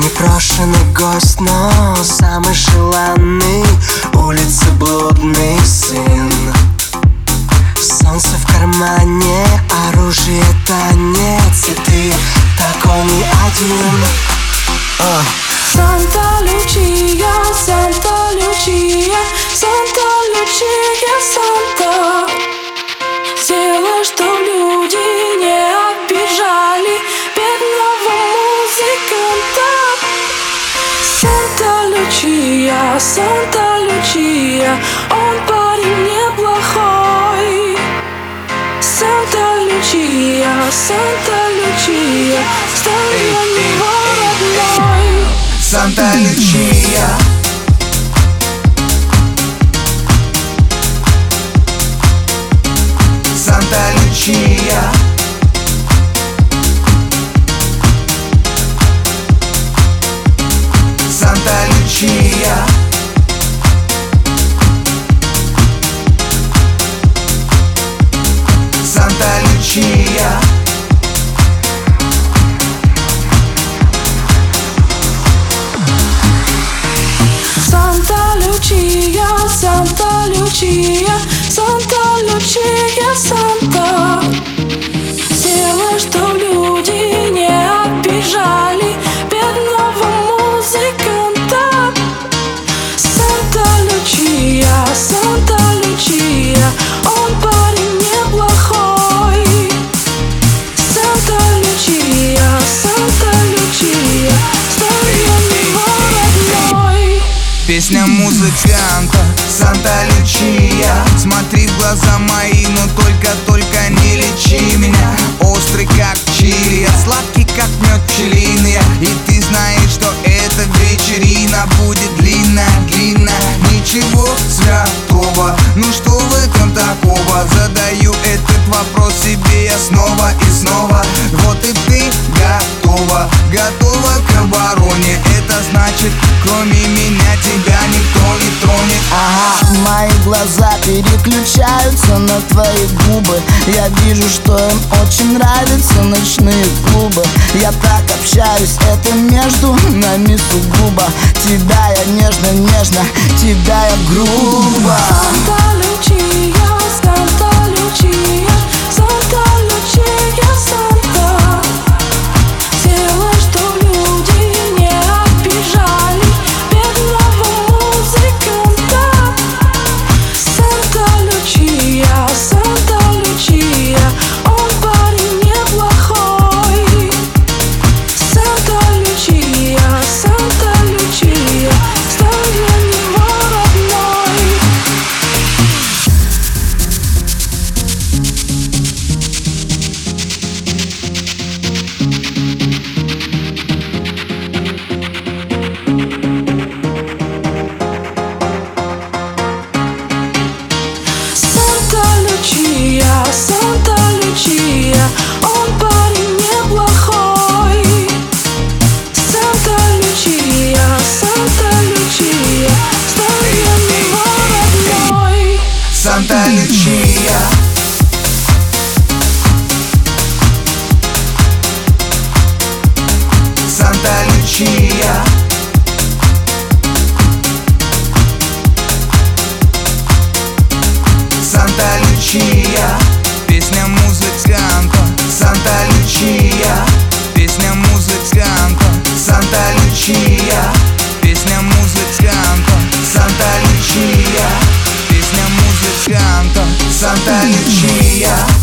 Непрошенный гость, но самый желанный. Улицы блудный сын. Солнце в кармане, оружие танец И ты такой не один. Санта Лючия, Санта Лючия, Санта Лючия, Санта Лючия, Санта Лючия, он парень неплохой. Санта Лючия, Санта Лючия, стань для него родной. Санта Лючия Санта Лючия Санта Лючия Санта Лючия, Санта Лючия, Санта Лючия, Смотри в глаза мои, но только-только не лечи меня. Острый как чили, я сладкий как мед пчелиный. И ты знаешь, что эта вечерина будет длинная готова к обороне. Это значит, кроме меня тебя никто не тронет. Ага, мои глаза переключаются на твои губы. Я вижу, что им очень нравятся ночные клубы. Я так общаюсь, это между нами сугубо. Тебя я нежно-нежно, тебя я грубо. Санта Санта-Лючия Санта-Лючия Песня музыканта. Санта-Лючия Песня музыканта. Санта-Лючия Песня музыканта. Санта-Лючия Песня музыканта. Санта-Лючия